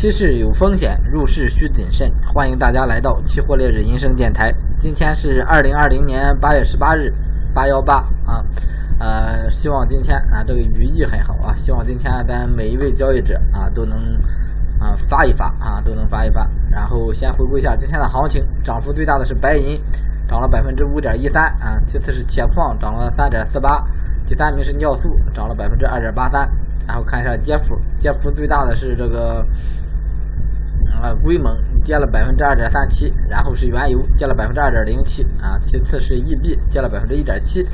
期市有风险，入市需谨慎。欢迎大家来到期货烈日银声电台。今天是二零二零年八月十八日，八幺八啊。呃，希望今天啊，这个语义很好啊。希望今天咱每一位交易者啊，都能啊发一发啊，都能发一发。然后先回顾一下今天的行情，涨幅最大的是白银，涨了百分之五点一三啊。其次是铁矿，涨了三点四八。第三名是尿素，涨了百分之二点八三。然后看一下跌幅，跌幅最大的是这个。啊，硅锰跌了百分之二点三七，然后是原油跌了百分之二点零七啊，其次是 E B 跌了百分之一点七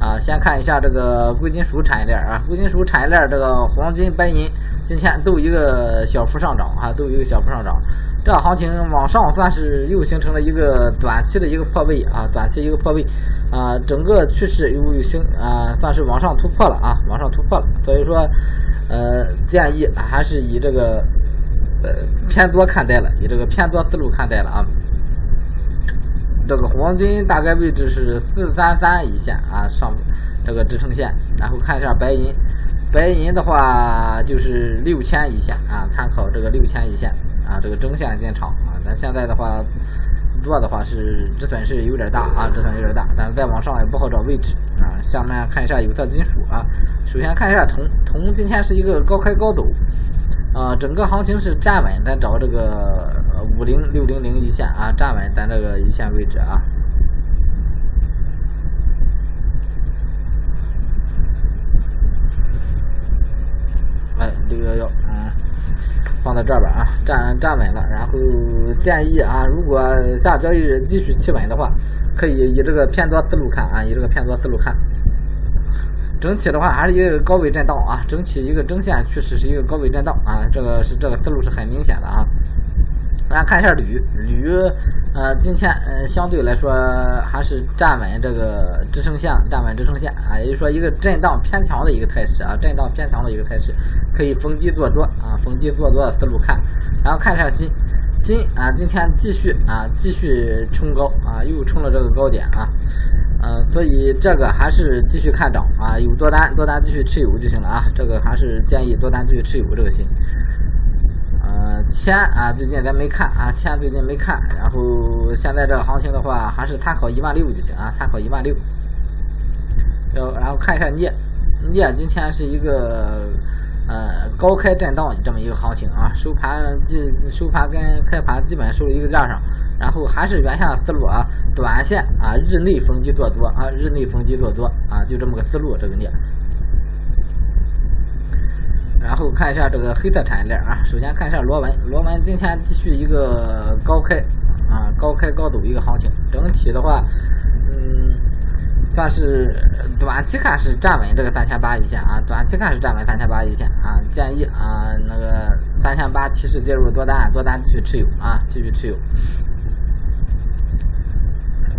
啊。先看一下这个贵金属产业链啊，贵金属产业链这个黄金、白银今天都一个小幅上涨啊，都有一个小幅上涨。这行情往上算是又形成了一个短期的一个破位啊，短期一个破位啊，整个趋势又形啊，算是往上突破了啊，往上突破了。所以说，呃，建议还是以这个。呃，偏多看待了，以这个偏多思路看待了啊。这个黄金大概位置是四三三一线啊，上这个支撑线。然后看一下白银，白银的话就是六千一线啊，参考这个六千一线啊，这个中线进场啊。咱现在的话做的话是止损是有点大啊，止损有点大，但是再往上也不好找位置啊。下面看一下有色金属啊，首先看一下铜，铜今天是一个高开高走。啊，整个行情是站稳，咱找这个五零六零零一线啊，站稳咱这个一线位置啊。哎，六幺幺，嗯，放在这儿吧啊，站站稳了。然后建议啊，如果下交易日继续企稳的话，可以以这个偏多思路看啊，以这个偏多思路看。整体的话还是一个高位震荡啊，整体一个中线趋势是一个高位震荡啊，这个是这个思路是很明显的啊。大家看一下铝，铝呃今天呃相对来说还是站稳这个支撑线，站稳支撑线啊，也就是说一个震荡偏强的一个态势啊，震荡偏强的一个态势，可以逢低做多啊，逢低做多的思路看。然后看一下锌，锌啊今天继续啊继续冲高啊，又冲了这个高点啊。嗯，所以这个还是继续看涨啊，有多单多单继续持有就行了啊。这个还是建议多单继续持有这个锌。呃，铅啊，最近咱没看啊，铅最近没看。然后现在这个行情的话，还是参考一万六就行啊，参考一万六。要然后看一下镍，镍今天是一个呃高开震荡这么一个行情啊，收盘基收盘跟开盘基本收一个价上。然后还是原先的思路啊，短线啊，日内逢低做多啊，日内逢低做多啊，就这么个思路，这个镍。然后看一下这个黑色产业链啊，首先看一下螺纹，螺纹今天继续一个高开啊，高开高走一个行情，整体的话，嗯，算是短期看是站稳这个三千八一线啊，短期看是站稳三千八一线啊，建议啊那个三千八提示介入多单，多单继续持有啊，继续持有。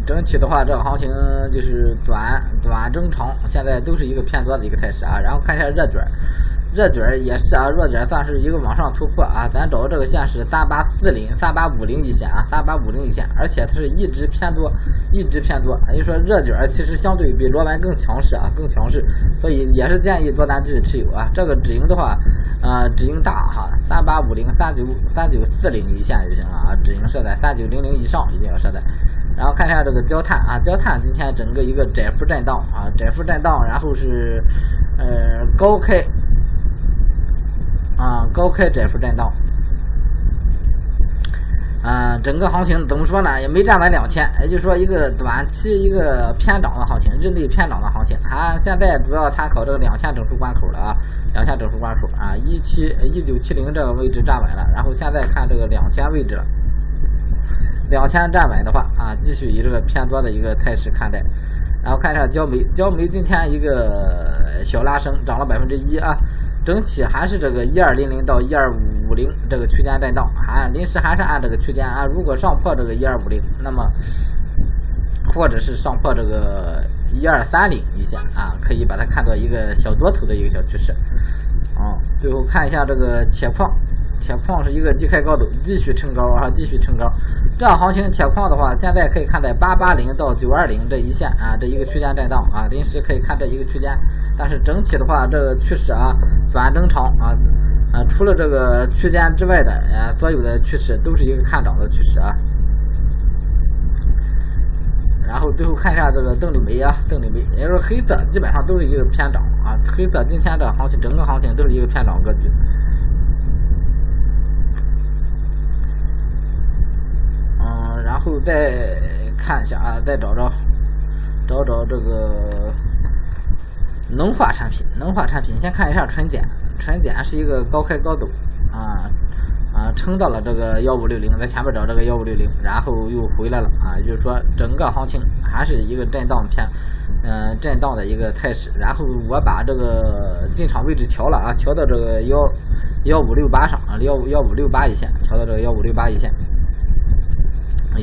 整体的话，这个行情就是短短中长，现在都是一个偏多的一个态势啊。然后看一下热卷，热卷也是啊，热卷算是一个往上突破啊。咱找这个线是三八四零、三八五零一线啊，三八五零一线，而且它是一直偏多，一直偏多。也就说，热卷其实相对比螺纹更强势啊，更强势，所以也是建议多单继续持有啊。这个止盈的话，呃，止盈大哈，三八五零、三九三九四零一线就行了啊，止盈设在三九零零以上，一定要设在。然后看一下这个焦炭啊，焦炭今天整个一个窄幅震荡啊，窄幅震荡，然后是呃高开啊高开窄幅震荡，嗯，整个行情怎么说呢？也没站稳两千，也就是说一个短期一个偏涨的行情，日内偏涨的行情。啊，现在主要参考这个两千整数关口了啊，两千整数关口啊，一七一九七零这个位置站稳了，然后现在看这个两千位置了。两千站稳的话啊，继续以这个偏多的一个态势看待。然后看一下焦煤，焦煤今天一个小拉升，涨了百分之一啊。整体还是这个一二零零到一二五零这个区间震荡，啊，临时还是按这个区间啊。如果上破这个一二五零，那么或者是上破这个一二三零一线啊，可以把它看作一个小多头的一个小趋势。啊，最后看一下这个铁矿。铁矿是一个低开高走，继续冲高啊，继续冲高。这样行情，铁矿的话，现在可以看在八八零到九二零这一线啊，这一个区间震荡啊，临时可以看这一个区间。但是整体的话，这个趋势啊，短中长啊，啊，除了这个区间之外的，呃，所有的趋势都是一个看涨的趋势啊。然后最后看一下这个邓丽梅啊，邓丽梅，也就是黑色基本上都是一个偏涨啊，黑色今天这个行情整个行情都是一个偏涨格局。后再看一下啊，再找找找找这个能化产品，能化产品先看一下纯碱，纯碱是一个高开高走啊。啊，撑到了这个幺五六零，在前面找这个幺五六零，然后又回来了啊，就是说整个行情还是一个震荡偏，嗯，震荡的一个态势。然后我把这个进场位置调了啊，调到这个幺幺五六八上啊，幺五幺五六八一线，调到这个幺五六八一线。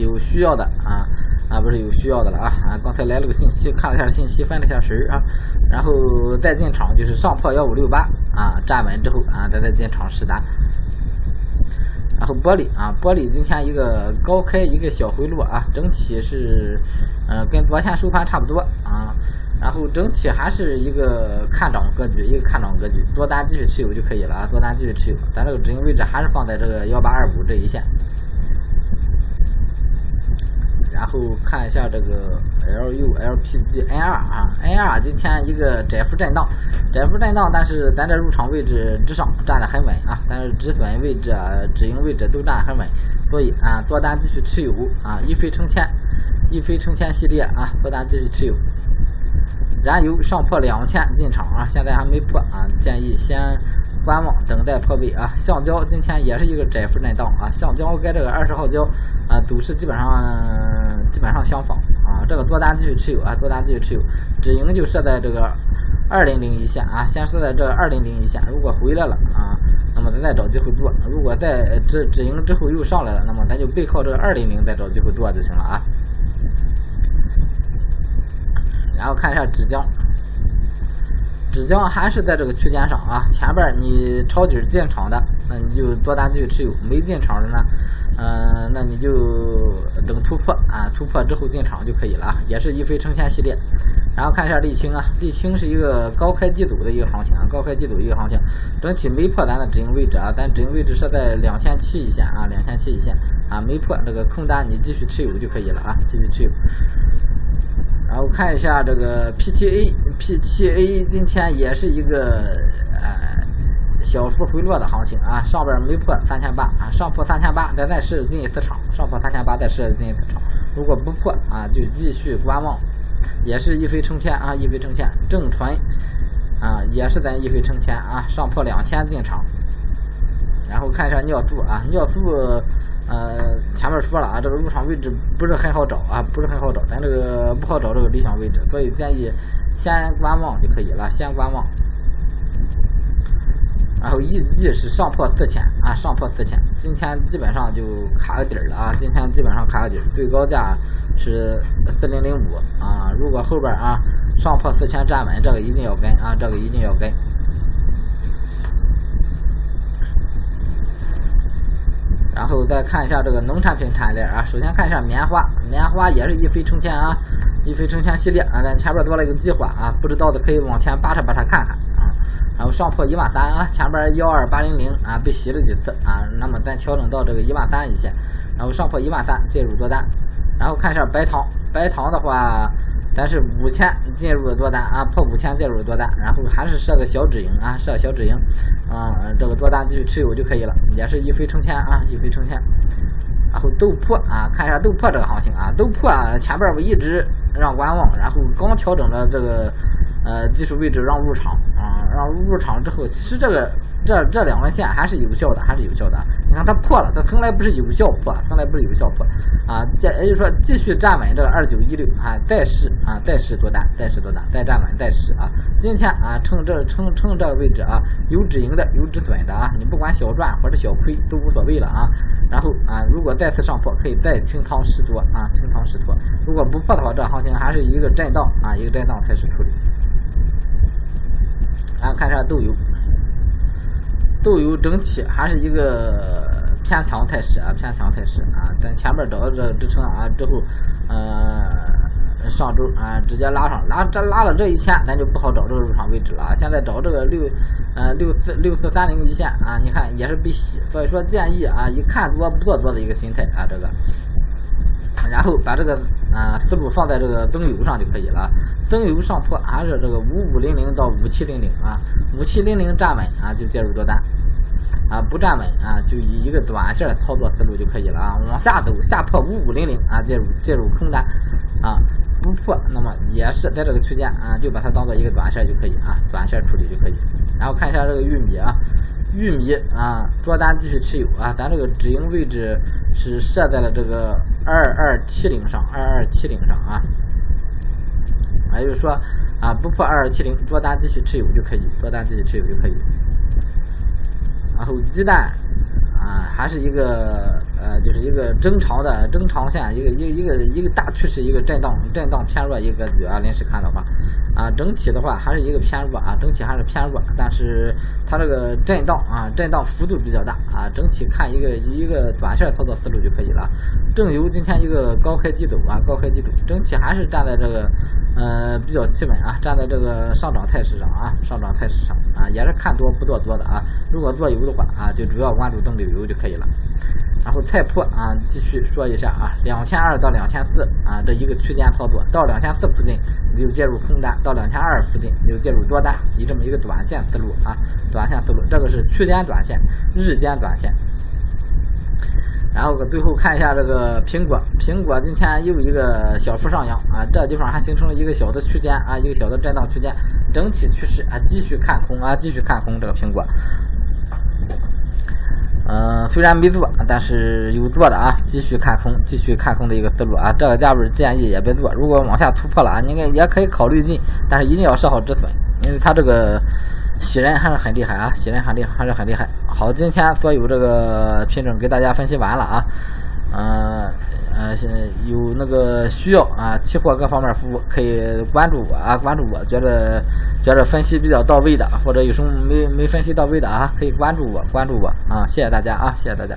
有需要的啊啊，不是有需要的了啊啊，刚才来了个信息，看了一下信息，分了一下神儿啊，然后再进场就是上破幺五六八啊，站稳之后啊，再再进场试单。然后玻璃啊，玻璃今天一个高开一个小回落啊，整体是，呃，跟昨天收盘差不多啊。然后整体还是一个看涨格局，一个看涨格局，多单继续持有就可以了啊，多单继续持有。咱这个止盈位置还是放在这个幺八二五这一线。然后看一下这个 L U L P G N R 啊，N R 今天一个窄幅震荡，窄幅震荡，但是咱这入场位置之上站得很稳啊，但是止损位置、止盈位置都站得很稳，所以啊，做单继续持有啊，一飞冲天，一飞冲天系列啊，做单继续持有。燃油上破两千进场啊，现在还没破啊，建议先。观望，等待破位啊！橡胶今天也是一个窄幅震荡啊！橡胶跟这个二十号胶啊，走势基本上基本上相仿啊！这个做单继续持有啊，做单继续持有，止盈就设在这个二零零一线啊，先设在这二零零一线，如果回来了啊，那么咱再找机会做；如果在止止盈之后又上来了，那么咱就背靠这个二零零再找机会做就行了啊！然后看一下纸浆。纸浆还是在这个区间上啊，前边你抄底进场的，那你就多单继续持有；没进场的呢，那你就等突破啊，突破之后进场就可以了啊。也是一飞冲天系列。然后看一下沥青啊，沥青是一个高开低走的一个行情啊，高开低走一个行情，整体没破咱的止盈位置啊，咱止盈位置设在两千七一线啊，两千七一线啊，没破这个空单你继续持有就可以了啊，继续持有。然后看一下这个 PTA，PTA 今天也是一个呃小幅回落的行情啊，上边没破三千八啊，上破三千八再再试进一次场，上破三千八再试进一次场，如果不破啊，就继续观望，也是一飞冲天啊，一飞冲天，正纯啊，也是咱一飞冲天啊，上破两千进场，然后看一下尿素啊，尿素。呃，前面说了啊，这个入场位置不是很好找啊，不是很好找，咱这个不好找这个理想位置，所以建议先观望就可以了，先观望。然后预计是上破四千啊，上破四千，今天基本上就卡个底儿了啊，今天基本上卡个底儿，最高价是四零零五啊，如果后边啊上破四千站稳，这个一定要跟啊，这个一定要跟。然后再看一下这个农产品产业链啊，首先看一下棉花，棉花也是一飞冲天啊，一飞冲天系列啊，咱前边做了一个计划啊，不知道的可以往前扒扯扒扯看看。然后上破一万三啊，前边幺二八零零啊被洗了几次啊，那么咱调整到这个一万三一线，然后上破一万三介入多单，然后看一下白糖，白糖的话。咱是五千进入的多单啊，破五千介入的多单，然后还是设个小止盈啊，设小止盈，啊，这个多单继续持有就可以了，也是一飞冲天啊，一飞冲天。然后豆粕啊，看一下豆粕这个行情啊，豆粕啊前边我一直让观望，然后刚调整了这个呃技术位置让入场啊，让入场之后，其实这个。这这两根线还是有效的，还是有效的。你看它破了，它从来不是有效破，从来不是有效破啊。这也就是说，继续站稳这个二九一六啊，再试啊，再试多单，再试多单，再站稳，再试啊。今天啊，趁这趁趁这个位置啊，有止盈的，有止损的啊，你不管小赚或者小亏都无所谓了啊。然后啊，如果再次上破，可以再清仓试多啊，清仓试多。如果不破的话，这行情还是一个震荡啊，一个震荡开始处理。然后看一下豆油。豆油整体还是一个偏强态势啊，偏强态势啊。咱前面找到这个支撑啊之后，呃，上周啊直接拉上，拉这拉了这一千，咱就不好找这个入场位置了啊。现在找这个六呃六四六四三零一线啊，你看也是被洗，所以说建议啊以看多不做多的一个心态啊这个，然后把这个啊思路放在这个增油上就可以了。增油上破还是这个五五零零到五七零零啊，五七零零站稳啊就介入多单。啊，不站稳啊，就以一个短线操作思路就可以了啊。往下走，下破五五零零啊，介入介入空单啊，不破，那么也是在这个区间啊，就把它当做一个短线就可以啊，短线处理就可以。然后看一下这个玉米啊，玉米啊，多单继续持有啊，咱这个止盈位置是设在了这个二二七零上，二二七零上啊，也就是说啊，不破二二七零，多单继续持有就可以，多单继续持有就可以。然后鸡蛋啊，还是一个呃，就是一个正常的正常线，一个一一个一个大趋势，一个震荡震荡偏弱一个格局啊。临时看的话，啊，整体的话还是一个偏弱啊，整体还是偏弱，但是它这个震荡啊，震荡幅度比较大啊。整体看一个一个短线操作思路就可以了。正油今天一个高开低走啊，高开低走，整体还是站在这个呃比较企稳啊，站在这个上涨态势上啊，上涨态势上啊，也是看多不做多的啊。如果做油的话啊，就主要关注增流油就可以了。然后菜粕啊，继续说一下啊，两千二到两千四啊这一个区间操作，到两千四附近你就介入空单，到两千二附近你就介入多单，以这么一个短线思路啊，短线思路，这个是区间短线，日间短线。然后最后看一下这个苹果，苹果今天又一个小幅上扬啊，这地方还形成了一个小的区间啊，一个小的震荡区间，整体趋势啊继续看空啊，继续看空这个苹果。嗯，虽然没做，但是有做的啊，继续看空，继续看空的一个思路啊，这个价位建议也别做，如果往下突破了啊，应该也可以考虑进，但是一定要设好止损，因为它这个。喜人还是很厉害啊，喜人很厉害，还是很厉害。好，今天所有这个品种给大家分析完了啊，嗯呃，现在有那个需要啊，期货各方面服务可以关注我啊，关注我，觉得觉得分析比较到位的，或者有什么没没分析到位的啊，可以关注我，关注我啊，谢谢大家啊，谢谢大家。